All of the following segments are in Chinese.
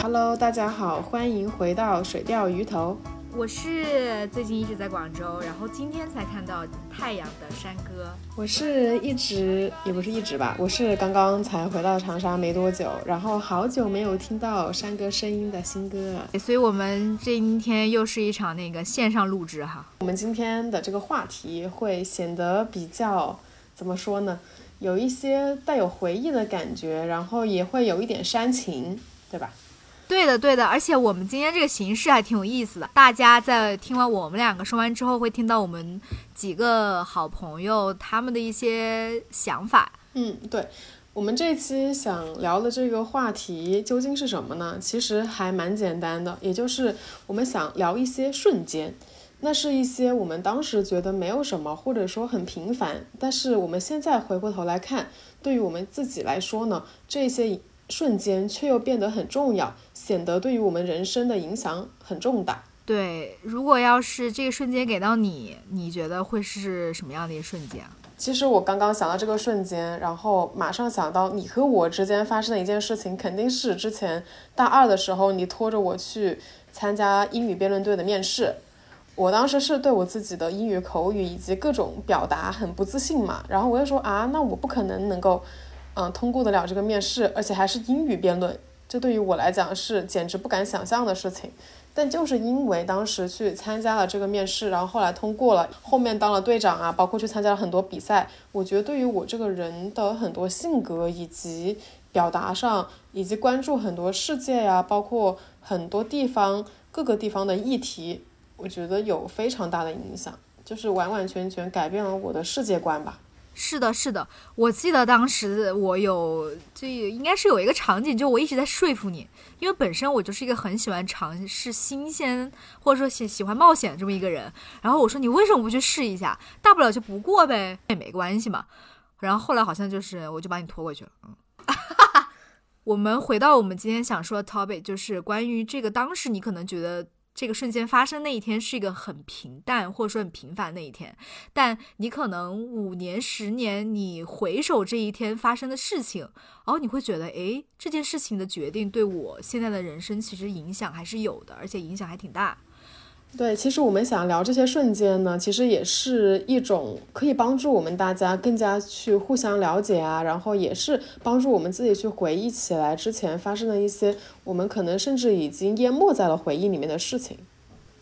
Hello，大家好，欢迎回到水钓鱼头。我是最近一直在广州，然后今天才看到太阳的山哥。我是一直也不是一直吧，我是刚刚才回到长沙没多久，然后好久没有听到山歌声音的新歌了，所以我们今天又是一场那个线上录制哈。我们今天的这个话题会显得比较怎么说呢？有一些带有回忆的感觉，然后也会有一点煽情，对吧？对的，对的，而且我们今天这个形式还挺有意思的。大家在听完我们两个说完之后，会听到我们几个好朋友他们的一些想法。嗯，对，我们这期想聊的这个话题究竟是什么呢？其实还蛮简单的，也就是我们想聊一些瞬间，那是一些我们当时觉得没有什么，或者说很平凡，但是我们现在回过头来看，对于我们自己来说呢，这些。瞬间却又变得很重要，显得对于我们人生的影响很重大。对，如果要是这个瞬间给到你，你觉得会是什么样的一个瞬间？其实我刚刚想到这个瞬间，然后马上想到你和我之间发生的一件事情，肯定是之前大二的时候，你拖着我去参加英语辩论队的面试。我当时是对我自己的英语口语以及各种表达很不自信嘛，然后我就说啊，那我不可能能够。嗯，通过得了这个面试，而且还是英语辩论，这对于我来讲是简直不敢想象的事情。但就是因为当时去参加了这个面试，然后后来通过了，后面当了队长啊，包括去参加了很多比赛，我觉得对于我这个人的很多性格以及表达上，以及关注很多世界呀，包括很多地方各个地方的议题，我觉得有非常大的影响，就是完完全全改变了我的世界观吧。是的，是的，我记得当时我有，这应该是有一个场景，就我一直在说服你，因为本身我就是一个很喜欢尝试新鲜，或者说喜喜欢冒险这么一个人。然后我说你为什么不去试一下？大不了就不过呗，也没关系嘛。然后后来好像就是我就把你拖过去了。嗯，我们回到我们今天想说的 topic，就是关于这个当时你可能觉得。这个瞬间发生那一天是一个很平淡或者说很平凡的一天，但你可能五年、十年，你回首这一天发生的事情，哦你会觉得，诶，这件事情的决定对我现在的人生其实影响还是有的，而且影响还挺大。对，其实我们想聊这些瞬间呢，其实也是一种可以帮助我们大家更加去互相了解啊，然后也是帮助我们自己去回忆起来之前发生的一些我们可能甚至已经淹没在了回忆里面的事情。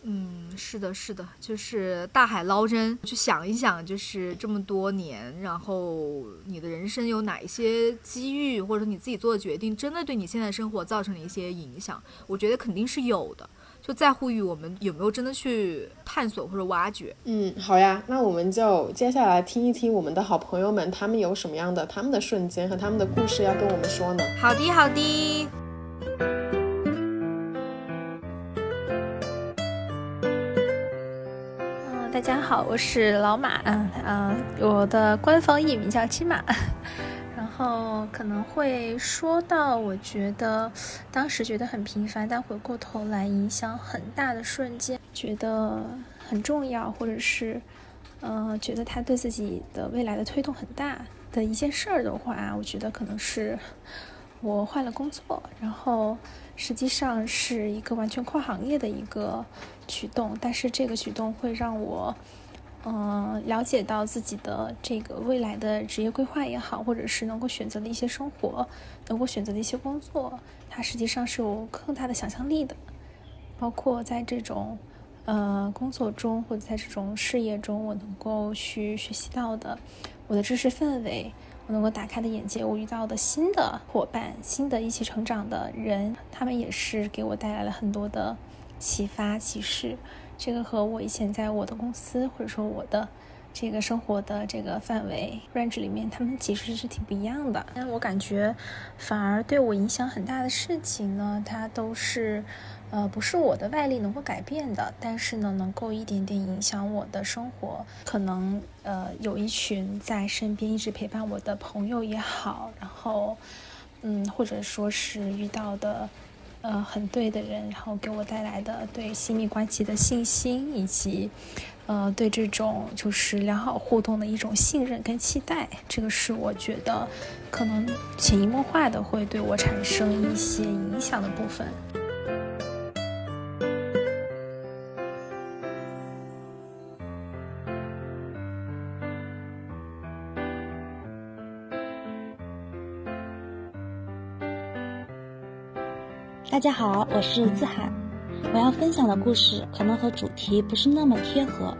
嗯，是的，是的，就是大海捞针，去想一想，就是这么多年，然后你的人生有哪一些机遇，或者说你自己做的决定，真的对你现在生活造成了一些影响？我觉得肯定是有的。就在乎于我们有没有真的去探索或者挖掘。嗯，好呀，那我们就接下来听一听我们的好朋友们，他们有什么样的他们的瞬间和他们的故事要跟我们说呢？好的，好的。嗯，大家好，我是老马，嗯嗯，我的官方艺名叫金马。然后可能会说到，我觉得当时觉得很平凡，但回过头来影响很大的瞬间，觉得很重要，或者是，呃，觉得他对自己的未来的推动很大的一件事儿的话，我觉得可能是我换了工作，然后实际上是一个完全跨行业的一个举动，但是这个举动会让我。嗯，了解到自己的这个未来的职业规划也好，或者是能够选择的一些生活，能够选择的一些工作，它实际上是有更大的想象力的。包括在这种呃工作中，或者在这种事业中，我能够去学习到的，我的知识氛围，我能够打开的眼界，我遇到的新的伙伴，新的一起成长的人，他们也是给我带来了很多的启发启示。这个和我以前在我的公司，或者说我的这个生活的这个范围 range 里面，他们其实是挺不一样的。但我感觉，反而对我影响很大的事情呢，它都是，呃，不是我的外力能够改变的，但是呢，能够一点点影响我的生活。可能，呃，有一群在身边一直陪伴我的朋友也好，然后，嗯，或者说是遇到的。呃很对的人，然后给我带来的对亲密关系的信心，以及呃对这种就是良好互动的一种信任跟期待，这个是我觉得可能潜移默化的会对我产生一些影响的部分。大家好，我是自海。我要分享的故事可能和主题不是那么贴合，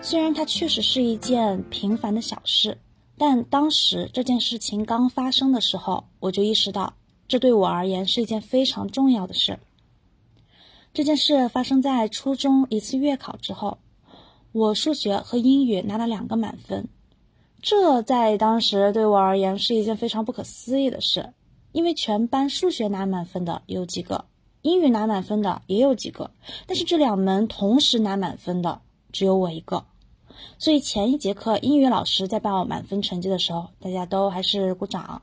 虽然它确实是一件平凡的小事，但当时这件事情刚发生的时候，我就意识到这对我而言是一件非常重要的事。这件事发生在初中一次月考之后，我数学和英语拿了两个满分，这在当时对我而言是一件非常不可思议的事。因为全班数学拿满分的有几个，英语拿满分的也有几个，但是这两门同时拿满分的只有我一个。所以前一节课英语老师在报满分成绩的时候，大家都还是鼓掌；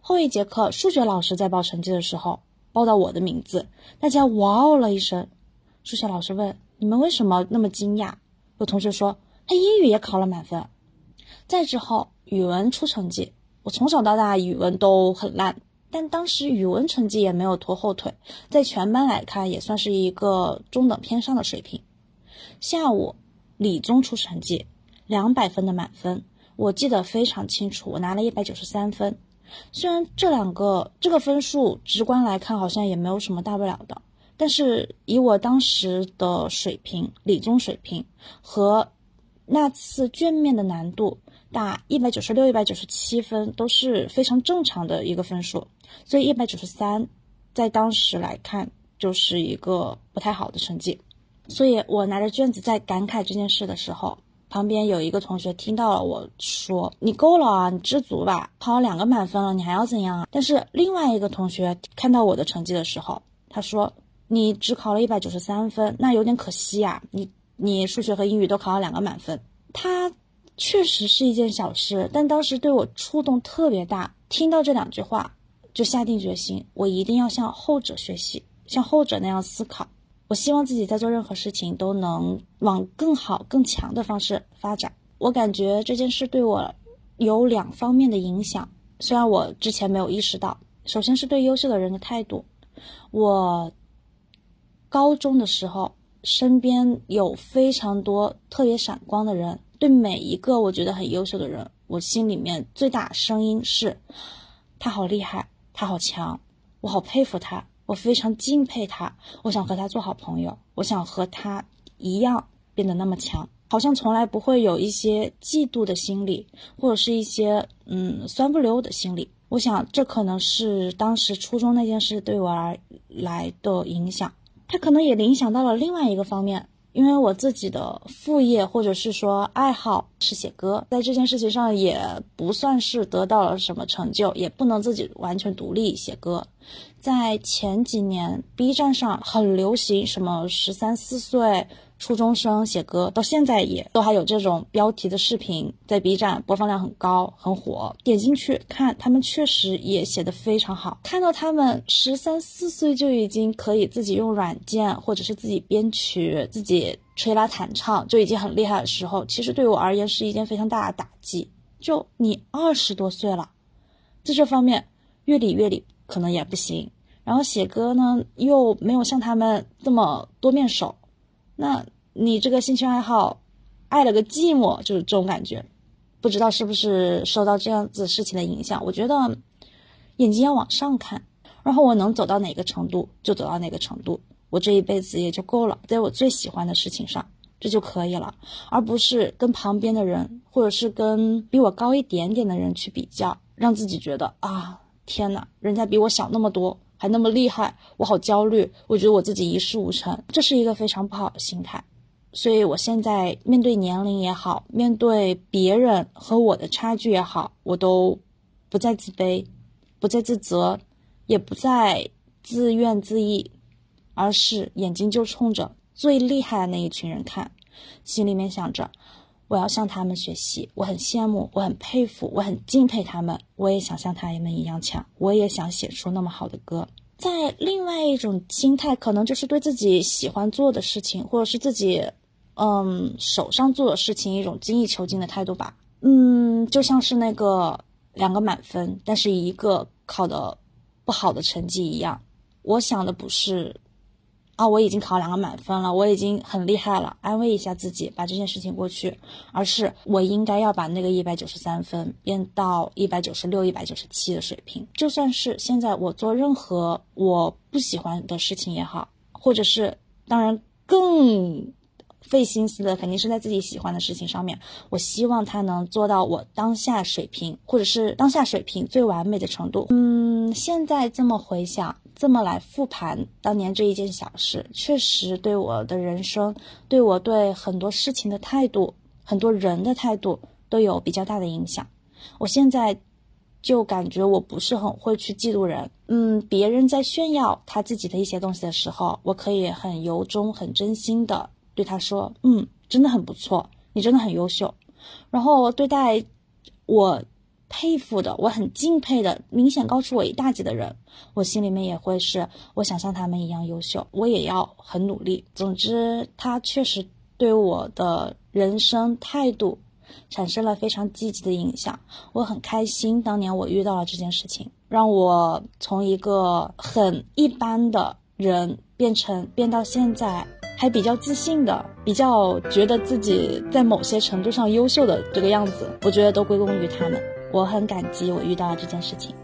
后一节课数学老师在报成绩的时候，报到我的名字，大家哇哦了一声。数学老师问：“你们为什么那么惊讶？”有同学说：“他英语也考了满分。”再之后语文出成绩，我从小到大语文都很烂。但当时语文成绩也没有拖后腿，在全班来看也算是一个中等偏上的水平。下午理综出成绩，两百分的满分，我记得非常清楚，我拿了一百九十三分。虽然这两个这个分数直观来看好像也没有什么大不了的，但是以我当时的水平，理综水平和那次卷面的难度。打一百九十六、一百九十七分都是非常正常的一个分数，所以一百九十三在当时来看就是一个不太好的成绩。所以我拿着卷子在感慨这件事的时候，旁边有一个同学听到了我说：“你够了啊，你知足吧，考了两个满分了，你还要怎样啊？”但是另外一个同学看到我的成绩的时候，他说：“你只考了一百九十三分，那有点可惜呀，你你数学和英语都考了两个满分。”他。确实是一件小事，但当时对我触动特别大。听到这两句话，就下定决心，我一定要向后者学习，像后者那样思考。我希望自己在做任何事情都能往更好、更强的方式发展。我感觉这件事对我有两方面的影响，虽然我之前没有意识到。首先是对优秀的人的态度。我高中的时候，身边有非常多特别闪光的人。对每一个我觉得很优秀的人，我心里面最大声音是：他好厉害，他好强，我好佩服他，我非常敬佩他，我想和他做好朋友，我想和他一样变得那么强。好像从来不会有一些嫉妒的心理，或者是一些嗯酸不溜的心理。我想这可能是当时初中那件事对我而来的影响，它可能也影响到了另外一个方面。因为我自己的副业或者是说爱好是写歌，在这件事情上也不算是得到了什么成就，也不能自己完全独立写歌。在前几年，B 站上很流行什么十三四岁。初中生写歌到现在也都还有这种标题的视频在 B 站播放量很高很火，点进去看他们确实也写的非常好。看到他们十三四岁就已经可以自己用软件或者是自己编曲、自己吹拉弹唱就已经很厉害的时候，其实对我而言是一件非常大的打击。就你二十多岁了，在这方面乐理乐理可能也不行，然后写歌呢又没有像他们这么多面手。那你这个兴趣爱好，爱了个寂寞，就是这种感觉，不知道是不是受到这样子事情的影响？我觉得眼睛要往上看，然后我能走到哪个程度就走到哪个程度，我这一辈子也就够了，在我最喜欢的事情上，这就可以了，而不是跟旁边的人或者是跟比我高一点点的人去比较，让自己觉得啊，天哪，人家比我小那么多。还那么厉害，我好焦虑，我觉得我自己一事无成，这是一个非常不好的心态。所以我现在面对年龄也好，面对别人和我的差距也好，我都不再自卑，不再自责，也不再自怨自艾，而是眼睛就冲着最厉害的那一群人看，心里面想着。我要向他们学习，我很羡慕，我很佩服，我很敬佩他们。我也想像他们一样强，我也想写出那么好的歌。在另外一种心态，可能就是对自己喜欢做的事情，或者是自己嗯手上做的事情一种精益求精的态度吧。嗯，就像是那个两个满分，但是一个考的不好的成绩一样。我想的不是。啊，我已经考两个满分了，我已经很厉害了，安慰一下自己，把这件事情过去。而是我应该要把那个一百九十三分变到一百九十六、一百九十七的水平。就算是现在我做任何我不喜欢的事情也好，或者是当然更费心思的，肯定是在自己喜欢的事情上面。我希望他能做到我当下水平，或者是当下水平最完美的程度。嗯，现在这么回想。这么来复盘当年这一件小事，确实对我的人生，对我对很多事情的态度，很多人的态度都有比较大的影响。我现在就感觉我不是很会去嫉妒人，嗯，别人在炫耀他自己的一些东西的时候，我可以很由衷、很真心的对他说，嗯，真的很不错，你真的很优秀。然后对待我。佩服的，我很敬佩的，明显高出我一大截的人，我心里面也会是，我想像他们一样优秀，我也要很努力。总之，他确实对我的人生态度产生了非常积极的影响，我很开心。当年我遇到了这件事情，让我从一个很一般的人变成变到现在还比较自信的，比较觉得自己在某些程度上优秀的这个样子，我觉得都归功于他们。我很感激我遇到了这件事情。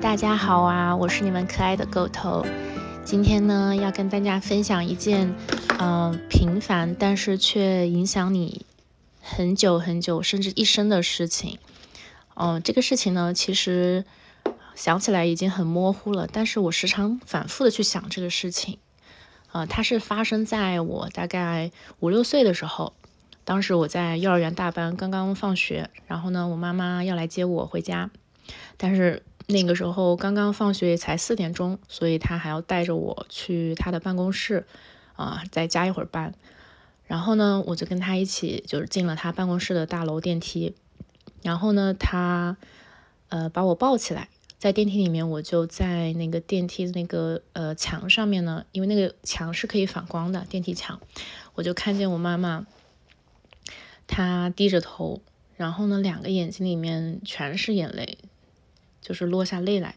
大家好啊，我是你们可爱的狗头。今天呢，要跟大家分享一件，嗯，平凡但是却影响你很久很久，甚至一生的事情。嗯，这个事情呢，其实。想起来已经很模糊了，但是我时常反复的去想这个事情，呃，它是发生在我大概五六岁的时候，当时我在幼儿园大班刚刚放学，然后呢，我妈妈要来接我回家，但是那个时候刚刚放学也才四点钟，所以她还要带着我去她的办公室，啊，再加一会儿班，然后呢，我就跟她一起就是进了她办公室的大楼电梯，然后呢，她呃把我抱起来。在电梯里面，我就在那个电梯的那个呃墙上面呢，因为那个墙是可以反光的电梯墙，我就看见我妈妈，她低着头，然后呢，两个眼睛里面全是眼泪，就是落下泪来。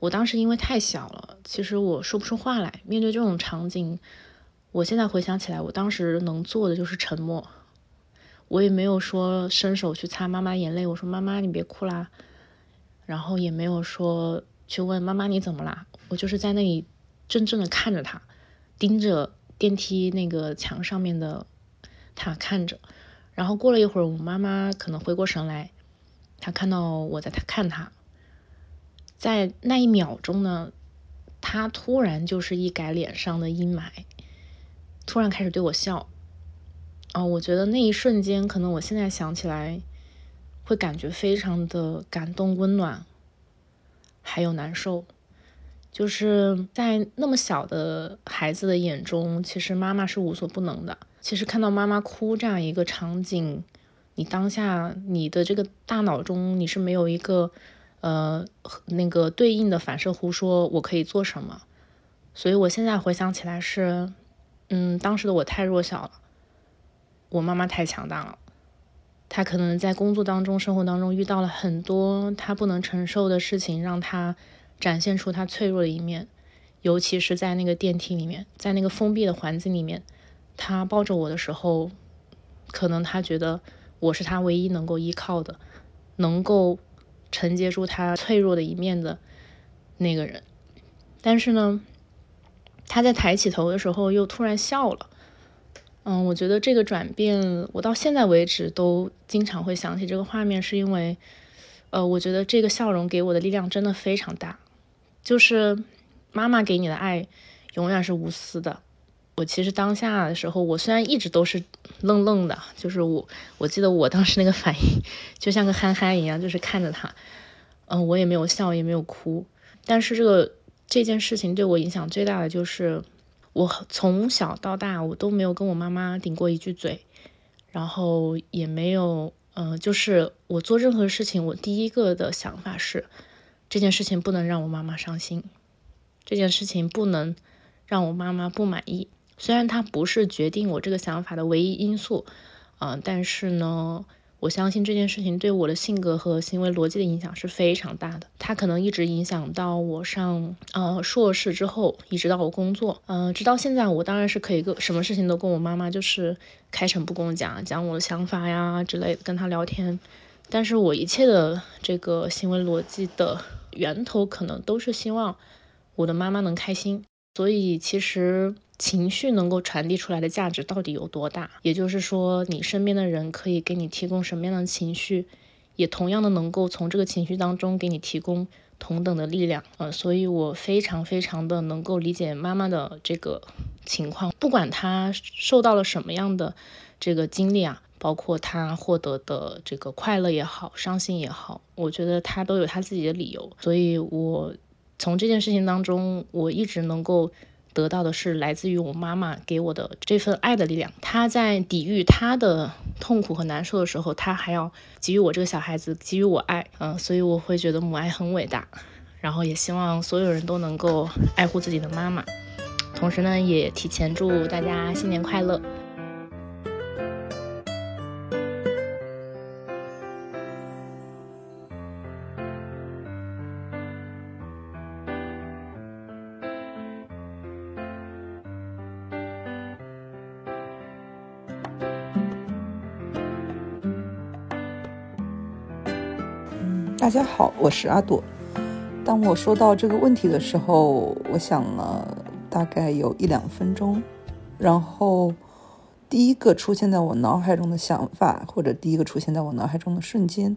我当时因为太小了，其实我说不出话来。面对这种场景，我现在回想起来，我当时能做的就是沉默，我也没有说伸手去擦妈妈眼泪，我说妈妈你别哭啦。然后也没有说去问妈妈你怎么啦，我就是在那里怔怔的看着他，盯着电梯那个墙上面的他看着。然后过了一会儿，我妈妈可能回过神来，她看到我在他看他，在那一秒钟呢，她突然就是一改脸上的阴霾，突然开始对我笑。哦，我觉得那一瞬间，可能我现在想起来。会感觉非常的感动、温暖，还有难受。就是在那么小的孩子的眼中，其实妈妈是无所不能的。其实看到妈妈哭这样一个场景，你当下你的这个大脑中你是没有一个呃那个对应的反射弧，说我可以做什么。所以我现在回想起来是，嗯，当时的我太弱小了，我妈妈太强大了。他可能在工作当中、生活当中遇到了很多他不能承受的事情，让他展现出他脆弱的一面。尤其是在那个电梯里面，在那个封闭的环境里面，他抱着我的时候，可能他觉得我是他唯一能够依靠的、能够承接住他脆弱的一面的那个人。但是呢，他在抬起头的时候又突然笑了。嗯，我觉得这个转变，我到现在为止都经常会想起这个画面，是因为，呃，我觉得这个笑容给我的力量真的非常大。就是妈妈给你的爱永远是无私的。我其实当下的时候，我虽然一直都是愣愣的，就是我，我记得我当时那个反应就像个憨憨一样，就是看着他，嗯，我也没有笑，也没有哭。但是这个这件事情对我影响最大的就是。我从小到大我都没有跟我妈妈顶过一句嘴，然后也没有，嗯，就是我做任何事情，我第一个的想法是，这件事情不能让我妈妈伤心，这件事情不能让我妈妈不满意。虽然它不是决定我这个想法的唯一因素，啊，但是呢。我相信这件事情对我的性格和行为逻辑的影响是非常大的，它可能一直影响到我上呃硕士之后，一直到我工作，呃，直到现在，我当然是可以跟什么事情都跟我妈妈就是开诚布公讲讲我的想法呀之类的，跟她聊天。但是我一切的这个行为逻辑的源头，可能都是希望我的妈妈能开心。所以其实。情绪能够传递出来的价值到底有多大？也就是说，你身边的人可以给你提供什么样的情绪，也同样的能够从这个情绪当中给你提供同等的力量。呃，所以我非常非常的能够理解妈妈的这个情况，不管她受到了什么样的这个经历啊，包括她获得的这个快乐也好，伤心也好，我觉得她都有她自己的理由。所以我从这件事情当中，我一直能够。得到的是来自于我妈妈给我的这份爱的力量。她在抵御她的痛苦和难受的时候，她还要给予我这个小孩子给予我爱。嗯，所以我会觉得母爱很伟大。然后也希望所有人都能够爱护自己的妈妈。同时呢，也提前祝大家新年快乐。大家好，我是阿朵。当我说到这个问题的时候，我想了大概有一两分钟，然后第一个出现在我脑海中的想法，或者第一个出现在我脑海中的瞬间，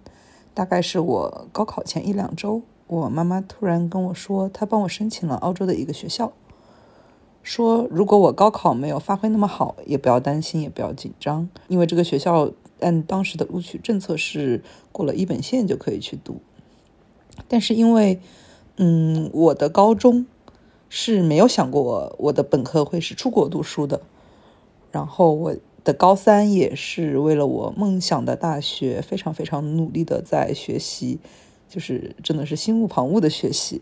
大概是我高考前一两周，我妈妈突然跟我说，她帮我申请了澳洲的一个学校，说如果我高考没有发挥那么好，也不要担心，也不要紧张，因为这个学校。按当时的录取政策是过了一本线就可以去读，但是因为，嗯，我的高中是没有想过我的本科会是出国读书的，然后我的高三也是为了我梦想的大学非常非常努力的在学习，就是真的是心无旁骛的学习，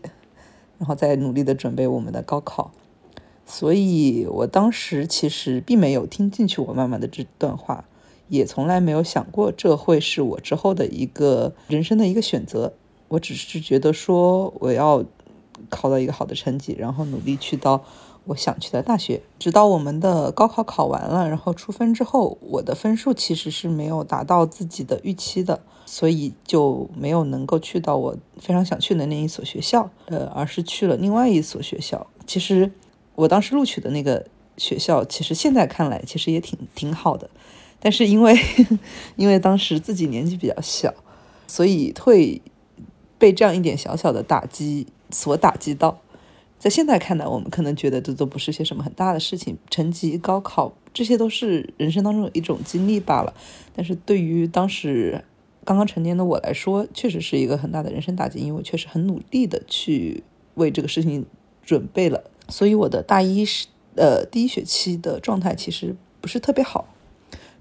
然后在努力的准备我们的高考，所以我当时其实并没有听进去我妈妈的这段话。也从来没有想过这会是我之后的一个人生的一个选择。我只是觉得说我要考到一个好的成绩，然后努力去到我想去的大学。直到我们的高考考完了，然后出分之后，我的分数其实是没有达到自己的预期的，所以就没有能够去到我非常想去的那一所学校，呃，而是去了另外一所学校。其实我当时录取的那个学校，其实现在看来其实也挺挺好的。但是因为，因为当时自己年纪比较小，所以会被这样一点小小的打击所打击到。在现在看来，我们可能觉得这都不是些什么很大的事情，成绩、高考这些都是人生当中的一种经历罢了。但是对于当时刚刚成年的我来说，确实是一个很大的人生打击，因为我确实很努力的去为这个事情准备了。所以我的大一是呃第一学期的状态其实不是特别好。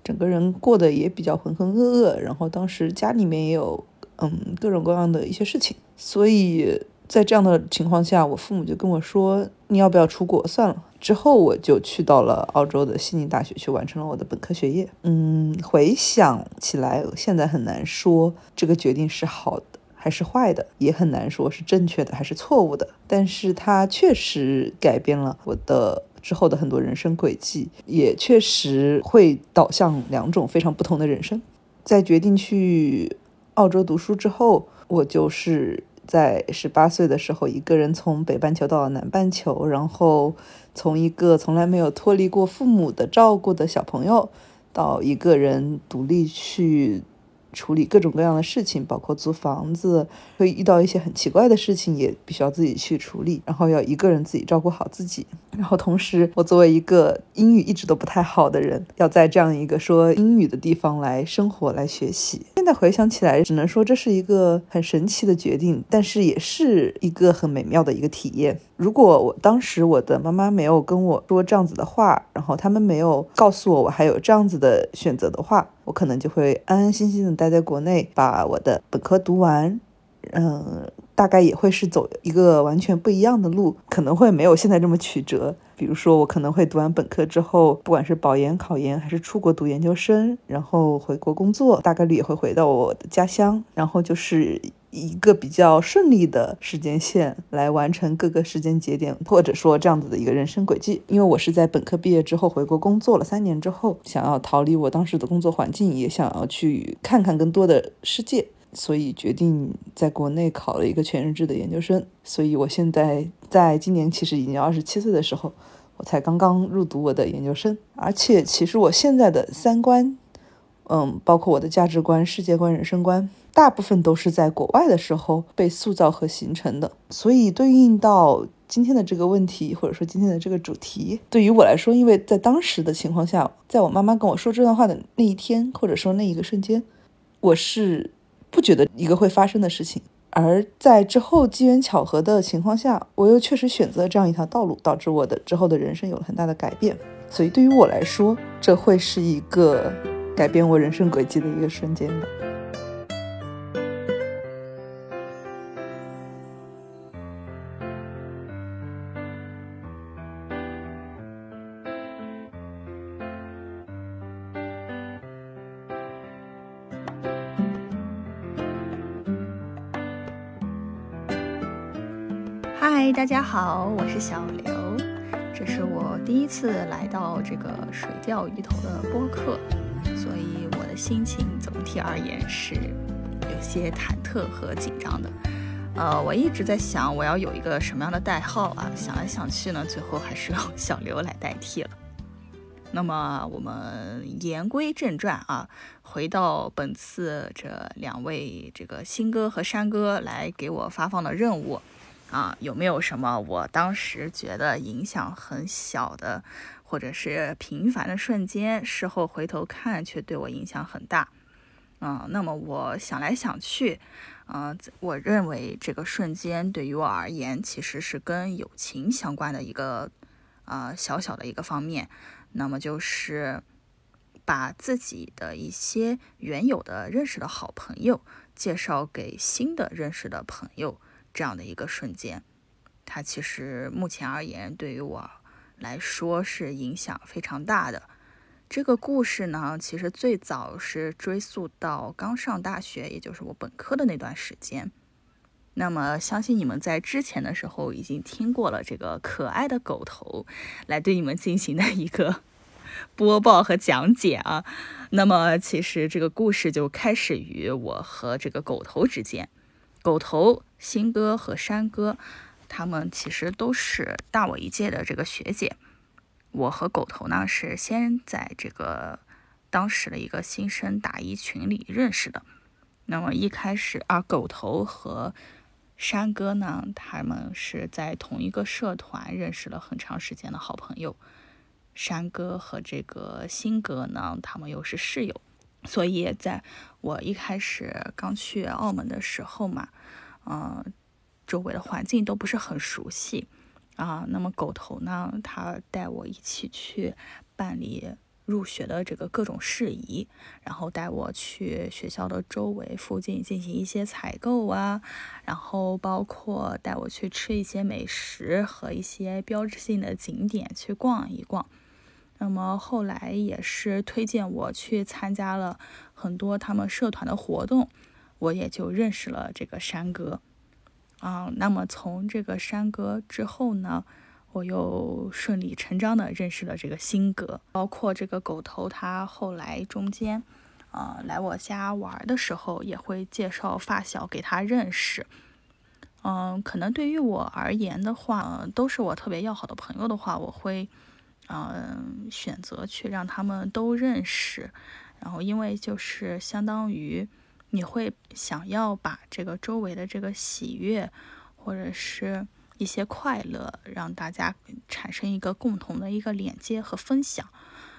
整个人过得也比较浑浑噩噩，然后当时家里面也有嗯各种各样的一些事情，所以在这样的情况下，我父母就跟我说：“你要不要出国算了？”之后我就去到了澳洲的悉尼大学去完成了我的本科学业。嗯，回想起来，现在很难说这个决定是好的还是坏的，也很难说是正确的还是错误的，但是它确实改变了我的。之后的很多人生轨迹也确实会导向两种非常不同的人生。在决定去澳洲读书之后，我就是在十八岁的时候，一个人从北半球到南半球，然后从一个从来没有脱离过父母的照顾的小朋友，到一个人独立去。处理各种各样的事情，包括租房子，会遇到一些很奇怪的事情，也必须要自己去处理。然后要一个人自己照顾好自己。然后同时，我作为一个英语一直都不太好的人，要在这样一个说英语的地方来生活、来学习。现在回想起来，只能说这是一个很神奇的决定，但是也是一个很美妙的一个体验。如果我当时我的妈妈没有跟我说这样子的话，然后他们没有告诉我我还有这样子的选择的话，我可能就会安安心心的待在国内，把我的本科读完。嗯，大概也会是走一个完全不一样的路，可能会没有现在这么曲折。比如说，我可能会读完本科之后，不管是保研、考研，还是出国读研究生，然后回国工作，大概率也会回到我的家乡，然后就是一个比较顺利的时间线来完成各个时间节点，或者说这样子的一个人生轨迹。因为我是在本科毕业之后回国工作了三年之后，想要逃离我当时的工作环境，也想要去看看更多的世界。所以决定在国内考了一个全日制的研究生。所以我现在在今年其实已经二十七岁的时候，我才刚刚入读我的研究生。而且其实我现在的三观，嗯，包括我的价值观、世界观、人生观，大部分都是在国外的时候被塑造和形成的。所以对应到今天的这个问题，或者说今天的这个主题，对于我来说，因为在当时的情况下，在我妈妈跟我说这段话的那一天，或者说那一个瞬间，我是。不觉得一个会发生的事情，而在之后机缘巧合的情况下，我又确实选择了这样一条道路，导致我的之后的人生有了很大的改变。所以对于我来说，这会是一个改变我人生轨迹的一个瞬间吧。大家好，我是小刘，这是我第一次来到这个水钓鱼头的播客，所以我的心情总体而言是有些忐忑和紧张的。呃，我一直在想我要有一个什么样的代号啊，想来想去呢，最后还是用小刘来代替了。那么我们言归正传啊，回到本次这两位这个新哥和山哥来给我发放的任务。啊，有没有什么我当时觉得影响很小的，或者是平凡的瞬间，事后回头看却对我影响很大？嗯，那么我想来想去，嗯，我认为这个瞬间对于我而言，其实是跟友情相关的一个，呃，小小的一个方面。那么就是把自己的一些原有的认识的好朋友介绍给新的认识的朋友。这样的一个瞬间，它其实目前而言对于我来说是影响非常大的。这个故事呢，其实最早是追溯到刚上大学，也就是我本科的那段时间。那么，相信你们在之前的时候已经听过了这个可爱的狗头来对你们进行的一个 播报和讲解啊。那么，其实这个故事就开始于我和这个狗头之间。狗头、新哥和山哥，他们其实都是大我一届的这个学姐。我和狗头呢是先在这个当时的一个新生答疑群里认识的。那么一开始，啊狗头和山哥呢，他们是在同一个社团认识了很长时间的好朋友。山哥和这个新哥呢，他们又是室友。所以，在我一开始刚去澳门的时候嘛，嗯，周围的环境都不是很熟悉啊。那么狗头呢，他带我一起去办理入学的这个各种事宜，然后带我去学校的周围附近进行一些采购啊，然后包括带我去吃一些美食和一些标志性的景点去逛一逛。那么后来也是推荐我去参加了很多他们社团的活动，我也就认识了这个山哥啊。那么从这个山哥之后呢，我又顺理成章的认识了这个新哥，包括这个狗头，他后来中间啊来我家玩的时候，也会介绍发小给他认识。嗯，可能对于我而言的话，都是我特别要好的朋友的话，我会。嗯，选择去让他们都认识，然后因为就是相当于你会想要把这个周围的这个喜悦或者是一些快乐让大家产生一个共同的一个连接和分享，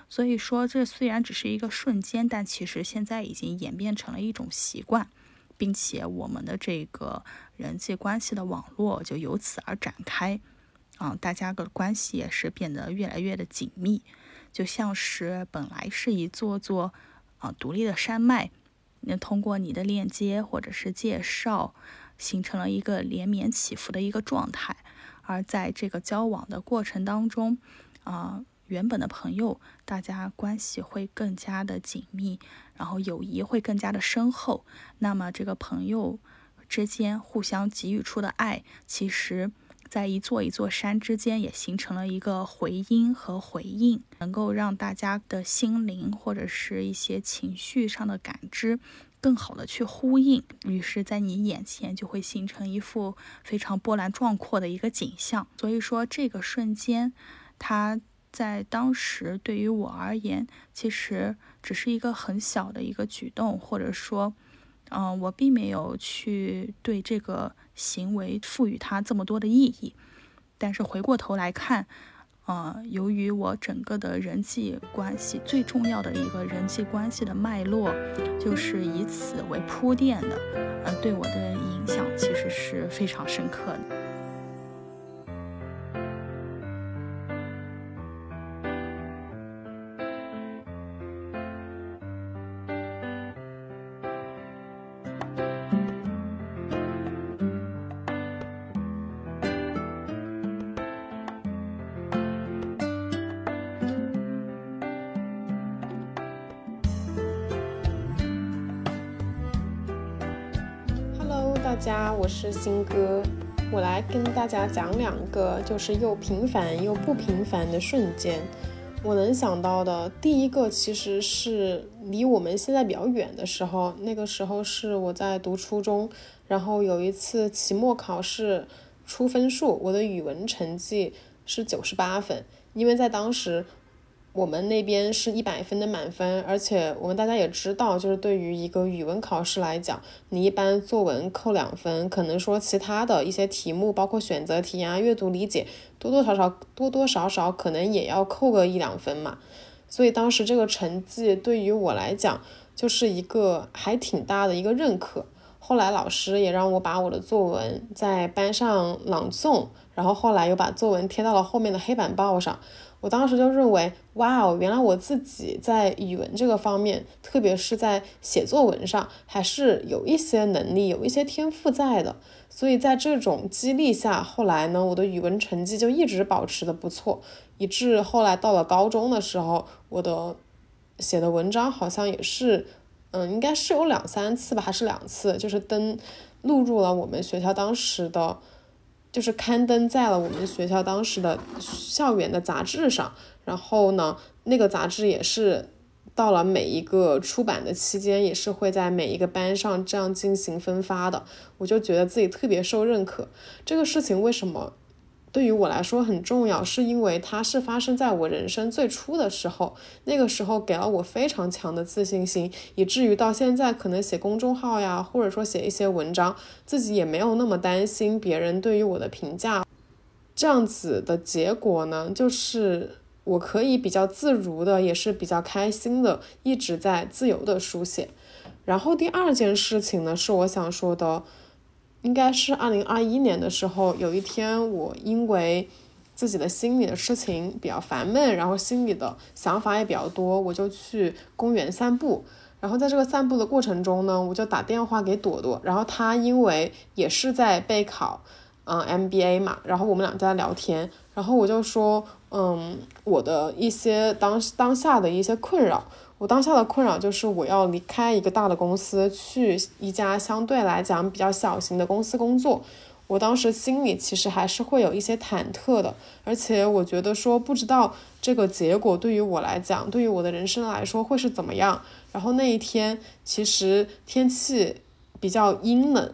所以说，这虽然只是一个瞬间，但其实现在已经演变成了一种习惯，并且我们的这个人际关系的网络就由此而展开。啊，大家的关系也是变得越来越的紧密，就像是本来是一座座啊独立的山脉，那通过你的链接或者是介绍，形成了一个连绵起伏的一个状态。而在这个交往的过程当中，啊，原本的朋友，大家关系会更加的紧密，然后友谊会更加的深厚。那么这个朋友之间互相给予出的爱，其实。在一座一座山之间，也形成了一个回音和回应，能够让大家的心灵或者是一些情绪上的感知更好的去呼应。于是，在你眼前就会形成一幅非常波澜壮阔的一个景象。所以说，这个瞬间，它在当时对于我而言，其实只是一个很小的一个举动，或者说。嗯，我并没有去对这个行为赋予它这么多的意义，但是回过头来看，呃，由于我整个的人际关系最重要的一个人际关系的脉络，就是以此为铺垫的，呃，对我的影响其实是非常深刻的。大家，我是新哥，我来跟大家讲两个就是又平凡又不平凡的瞬间。我能想到的第一个其实是离我们现在比较远的时候，那个时候是我在读初中，然后有一次期末考试出分数，我的语文成绩是九十八分，因为在当时。我们那边是一百分的满分，而且我们大家也知道，就是对于一个语文考试来讲，你一般作文扣两分，可能说其他的一些题目，包括选择题啊、阅读理解，多多少少、多多少少可能也要扣个一两分嘛。所以当时这个成绩对于我来讲，就是一个还挺大的一个认可。后来老师也让我把我的作文在班上朗诵，然后后来又把作文贴到了后面的黑板报上。我当时就认为，哇哦，原来我自己在语文这个方面，特别是在写作文上，还是有一些能力、有一些天赋在的。所以在这种激励下，后来呢，我的语文成绩就一直保持的不错，以致后来到了高中的时候，我的写的文章好像也是，嗯，应该是有两三次吧，还是两次，就是登录入了我们学校当时的。就是刊登在了我们学校当时的校园的杂志上，然后呢，那个杂志也是到了每一个出版的期间，也是会在每一个班上这样进行分发的。我就觉得自己特别受认可。这个事情为什么？对于我来说很重要，是因为它是发生在我人生最初的时候，那个时候给了我非常强的自信心，以至于到现在可能写公众号呀，或者说写一些文章，自己也没有那么担心别人对于我的评价。这样子的结果呢，就是我可以比较自如的，也是比较开心的，一直在自由的书写。然后第二件事情呢，是我想说的。应该是二零二一年的时候，有一天我因为自己的心里的事情比较烦闷，然后心里的想法也比较多，我就去公园散步。然后在这个散步的过程中呢，我就打电话给朵朵，然后她因为也是在备考，嗯，MBA 嘛，然后我们俩在聊天，然后我就说，嗯，我的一些当当下的一些困扰。我当下的困扰就是我要离开一个大的公司，去一家相对来讲比较小型的公司工作。我当时心里其实还是会有一些忐忑的，而且我觉得说不知道这个结果对于我来讲，对于我的人生来说会是怎么样。然后那一天其实天气比较阴冷，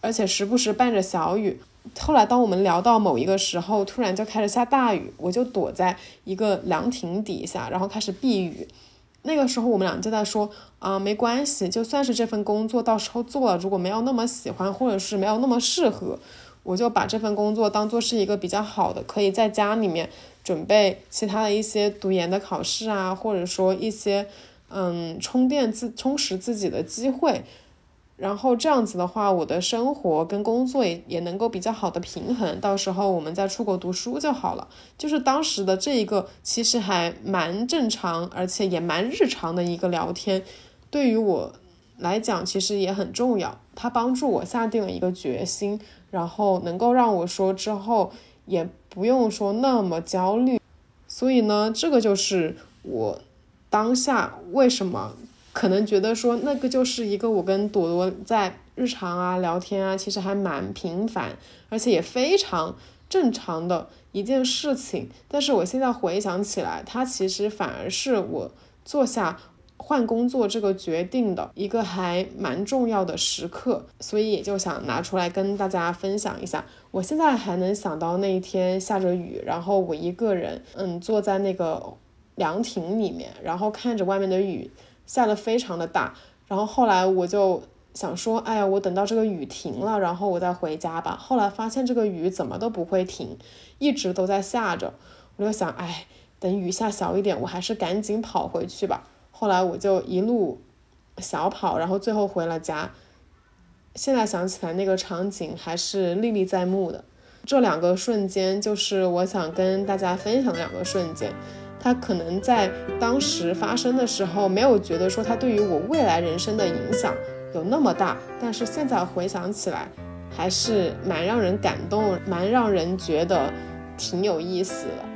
而且时不时伴着小雨。后来当我们聊到某一个时候，突然就开始下大雨，我就躲在一个凉亭底下，然后开始避雨。那个时候我们俩就在说啊，没关系，就算是这份工作到时候做了，如果没有那么喜欢，或者是没有那么适合，我就把这份工作当做是一个比较好的，可以在家里面准备其他的一些读研的考试啊，或者说一些嗯充电自充实自己的机会。然后这样子的话，我的生活跟工作也也能够比较好的平衡。到时候我们再出国读书就好了。就是当时的这一个其实还蛮正常，而且也蛮日常的一个聊天，对于我来讲其实也很重要。它帮助我下定了一个决心，然后能够让我说之后也不用说那么焦虑。所以呢，这个就是我当下为什么。可能觉得说那个就是一个我跟朵朵在日常啊聊天啊，其实还蛮平凡，而且也非常正常的一件事情。但是我现在回想起来，它其实反而是我做下换工作这个决定的一个还蛮重要的时刻，所以也就想拿出来跟大家分享一下。我现在还能想到那一天下着雨，然后我一个人，嗯，坐在那个凉亭里面，然后看着外面的雨。下的非常的大，然后后来我就想说，哎呀，我等到这个雨停了，然后我再回家吧。后来发现这个雨怎么都不会停，一直都在下着。我就想，哎，等雨下小一点，我还是赶紧跑回去吧。后来我就一路小跑，然后最后回了家。现在想起来，那个场景还是历历在目的。这两个瞬间，就是我想跟大家分享的两个瞬间。他可能在当时发生的时候，没有觉得说他对于我未来人生的影响有那么大，但是现在回想起来，还是蛮让人感动，蛮让人觉得挺有意思的。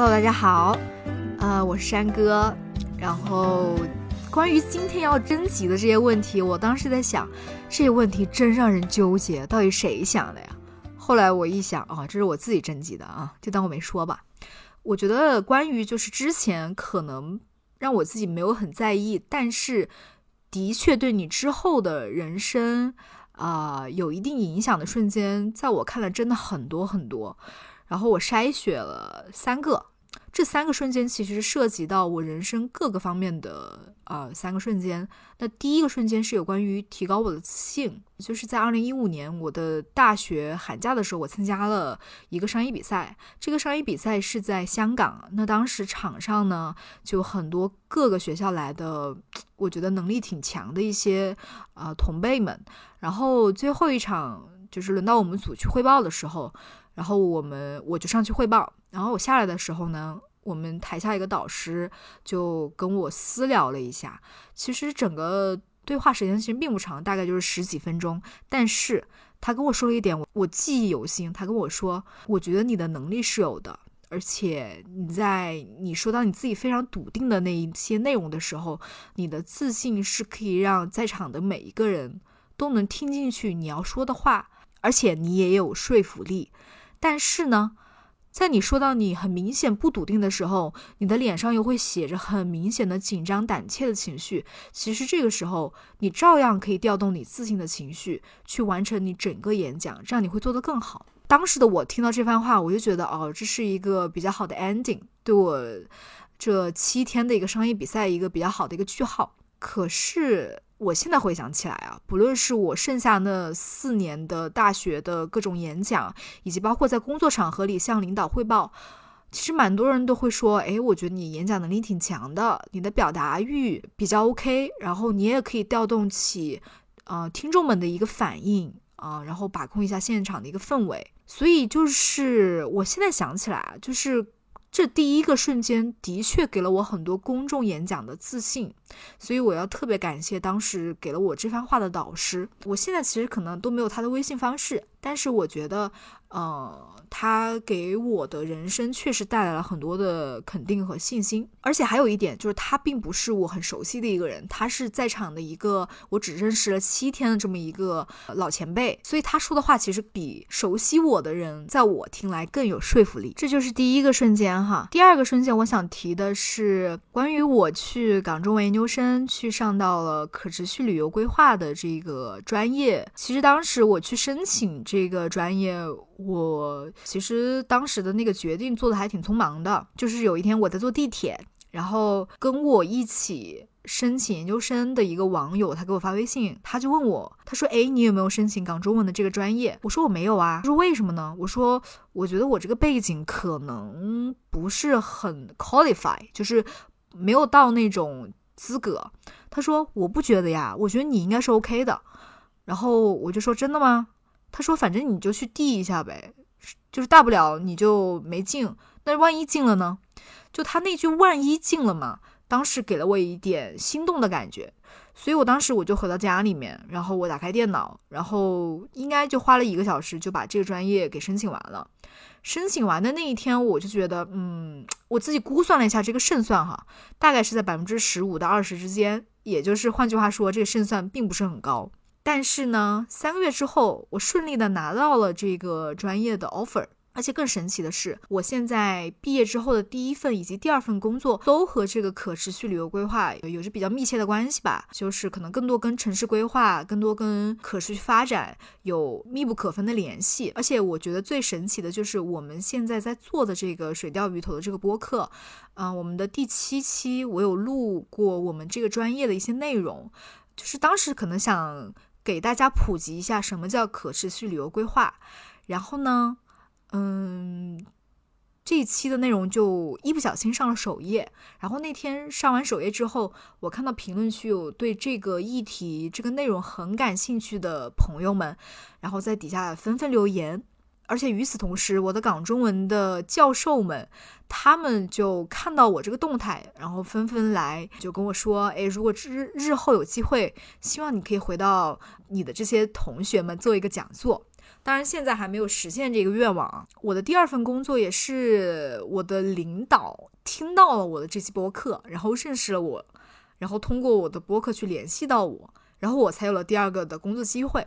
Hello，大家好，呃，我是山哥。然后，关于今天要征集的这些问题，我当时在想，这些问题真让人纠结，到底谁想的呀？后来我一想，啊，这是我自己征集的啊，就当我没说吧。我觉得关于就是之前可能让我自己没有很在意，但是的确对你之后的人生啊有一定影响的瞬间，在我看来真的很多很多。然后我筛选了三个，这三个瞬间其实涉及到我人生各个方面的呃三个瞬间。那第一个瞬间是有关于提高我的自信，就是在二零一五年我的大学寒假的时候，我参加了一个商业比赛。这个商业比赛是在香港，那当时场上呢就很多各个学校来的，我觉得能力挺强的一些呃同辈们。然后最后一场就是轮到我们组去汇报的时候。然后我们我就上去汇报，然后我下来的时候呢，我们台下一个导师就跟我私聊了一下。其实整个对话时间其实并不长，大概就是十几分钟。但是他跟我说了一点，我我记忆犹新。他跟我说，我觉得你的能力是有的，而且你在你说到你自己非常笃定的那一些内容的时候，你的自信是可以让在场的每一个人都能听进去你要说的话，而且你也有说服力。但是呢，在你说到你很明显不笃定的时候，你的脸上又会写着很明显的紧张胆怯的情绪。其实这个时候，你照样可以调动你自信的情绪去完成你整个演讲，这样你会做得更好。当时的我听到这番话，我就觉得哦，这是一个比较好的 ending，对我这七天的一个商业比赛一个比较好的一个句号。可是。我现在回想起来啊，不论是我剩下那四年的大学的各种演讲，以及包括在工作场合里向领导汇报，其实蛮多人都会说，哎，我觉得你演讲能力挺强的，你的表达欲比较 OK，然后你也可以调动起，呃，听众们的一个反应啊，然后把控一下现场的一个氛围。所以就是我现在想起来，就是。这第一个瞬间的确给了我很多公众演讲的自信，所以我要特别感谢当时给了我这番话的导师。我现在其实可能都没有他的微信方式，但是我觉得，呃，他给我的人生确实带来了很多的肯定和信心。而且还有一点就是，他并不是我很熟悉的一个人，他是在场的一个我只认识了七天的这么一个老前辈，所以他说的话其实比熟悉我的人在我听来更有说服力。这就是第一个瞬间哈。第二个瞬间，我想提的是关于我去港中文研究生去上到了可持续旅游规划的这个专业。其实当时我去申请。这个专业，我其实当时的那个决定做的还挺匆忙的。就是有一天我在坐地铁，然后跟我一起申请研究生的一个网友，他给我发微信，他就问我，他说：“哎，你有没有申请港中文的这个专业？”我说：“我没有啊。”他说：“为什么呢？”我说：“我觉得我这个背景可能不是很 qualify，就是没有到那种资格。”他说：“我不觉得呀，我觉得你应该是 OK 的。”然后我就说：“真的吗？”他说：“反正你就去递一下呗，就是大不了你就没进。那万一进了呢？就他那句‘万一进了’嘛，当时给了我一点心动的感觉。所以我当时我就回到家里面，然后我打开电脑，然后应该就花了一个小时就把这个专业给申请完了。申请完的那一天，我就觉得，嗯，我自己估算了一下这个胜算哈，大概是在百分之十五到二十之间，也就是换句话说，这个胜算并不是很高。”但是呢，三个月之后，我顺利的拿到了这个专业的 offer，而且更神奇的是，我现在毕业之后的第一份以及第二份工作都和这个可持续旅游规划有着比较密切的关系吧，就是可能更多跟城市规划，更多跟可持续发展有密不可分的联系。而且我觉得最神奇的就是我们现在在做的这个水钓鱼头的这个播客，嗯，我们的第七期我有录过我们这个专业的一些内容，就是当时可能想。给大家普及一下什么叫可持续旅游规划，然后呢，嗯，这一期的内容就一不小心上了首页，然后那天上完首页之后，我看到评论区有对这个议题、这个内容很感兴趣的朋友们，然后在底下纷纷留言。而且与此同时，我的港中文的教授们，他们就看到我这个动态，然后纷纷来就跟我说：“哎，如果日日后有机会，希望你可以回到你的这些同学们做一个讲座。”当然，现在还没有实现这个愿望。我的第二份工作也是我的领导听到了我的这期播客，然后认识了我，然后通过我的播客去联系到我，然后我才有了第二个的工作机会。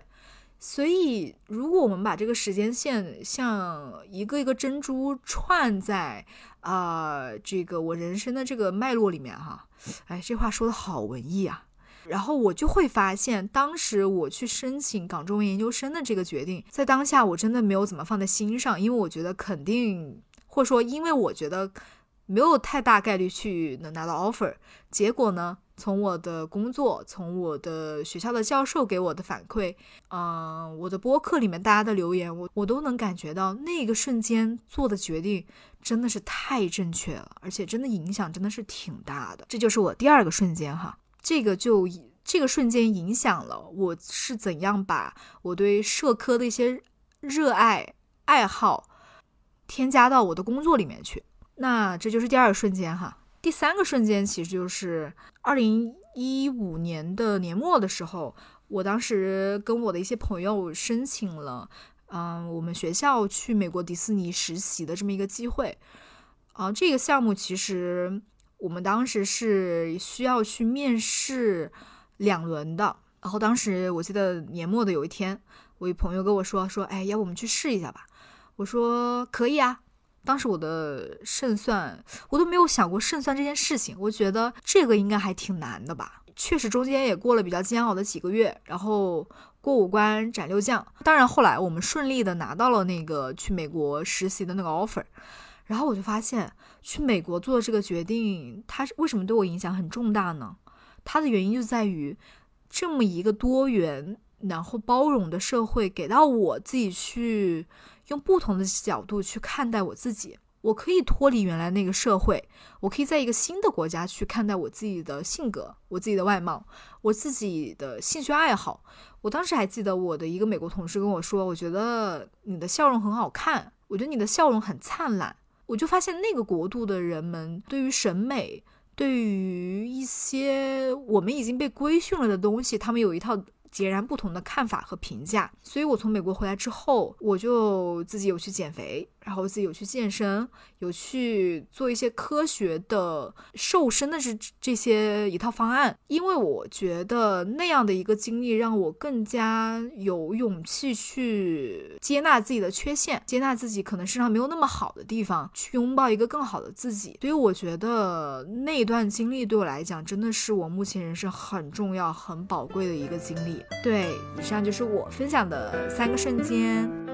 所以，如果我们把这个时间线像一个一个珍珠串在啊，这个我人生的这个脉络里面哈，哎，这话说的好文艺啊。然后我就会发现，当时我去申请港中文研究生的这个决定，在当下我真的没有怎么放在心上，因为我觉得肯定，或者说，因为我觉得没有太大概率去能拿到 offer。结果呢？从我的工作，从我的学校的教授给我的反馈，嗯，我的播客里面大家的留言，我我都能感觉到那个瞬间做的决定真的是太正确了，而且真的影响真的是挺大的。这就是我第二个瞬间哈，这个就这个瞬间影响了我是怎样把我对社科的一些热爱爱好添加到我的工作里面去。那这就是第二个瞬间哈。第三个瞬间其实就是二零一五年的年末的时候，我当时跟我的一些朋友申请了，嗯，我们学校去美国迪士尼实习的这么一个机会。啊，这个项目其实我们当时是需要去面试两轮的。然后当时我记得年末的有一天，我一朋友跟我说说，哎，要不我们去试一下吧？我说可以啊。当时我的胜算，我都没有想过胜算这件事情。我觉得这个应该还挺难的吧。确实中间也过了比较煎熬的几个月，然后过五关斩六将。当然后来我们顺利的拿到了那个去美国实习的那个 offer。然后我就发现去美国做这个决定，它为什么对我影响很重大呢？它的原因就在于这么一个多元然后包容的社会给到我自己去。用不同的角度去看待我自己，我可以脱离原来那个社会，我可以在一个新的国家去看待我自己的性格、我自己的外貌、我自己的兴趣爱好。我当时还记得我的一个美国同事跟我说：“我觉得你的笑容很好看，我觉得你的笑容很灿烂。”我就发现那个国度的人们对于审美，对于一些我们已经被规训了的东西，他们有一套截然不同的看法和评价。所以我从美国回来之后，我就自己有去减肥。然后自己有去健身，有去做一些科学的瘦身的这这些一套方案，因为我觉得那样的一个经历让我更加有勇气去接纳自己的缺陷，接纳自己可能身上没有那么好的地方，去拥抱一个更好的自己。所以我觉得那段经历对我来讲，真的是我目前人生很重要、很宝贵的一个经历。对，以上就是我分享的三个瞬间。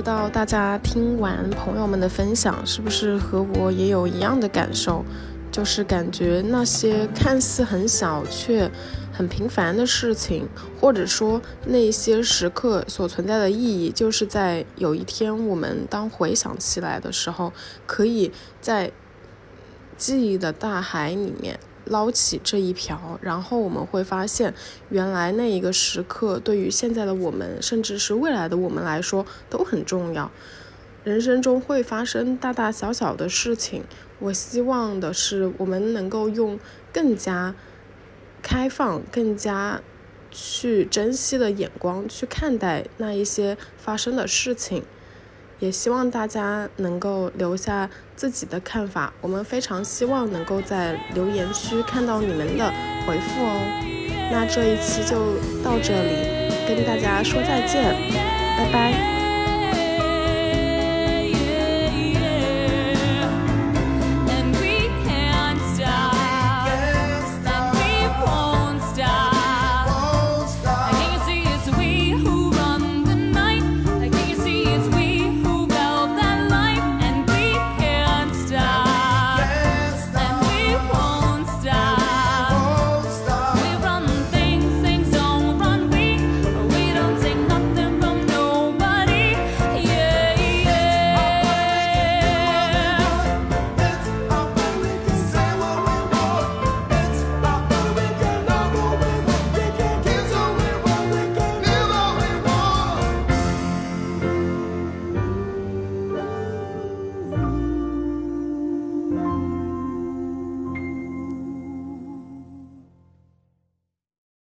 不知道大家听完朋友们的分享，是不是和我也有一样的感受？就是感觉那些看似很小却很平凡的事情，或者说那些时刻所存在的意义，就是在有一天我们当回想起来的时候，可以在记忆的大海里面。捞起这一瓢，然后我们会发现，原来那一个时刻对于现在的我们，甚至是未来的我们来说都很重要。人生中会发生大大小小的事情，我希望的是我们能够用更加开放、更加去珍惜的眼光去看待那一些发生的事情。也希望大家能够留下自己的看法，我们非常希望能够在留言区看到你们的回复哦。那这一期就到这里，跟大家说再见，拜拜。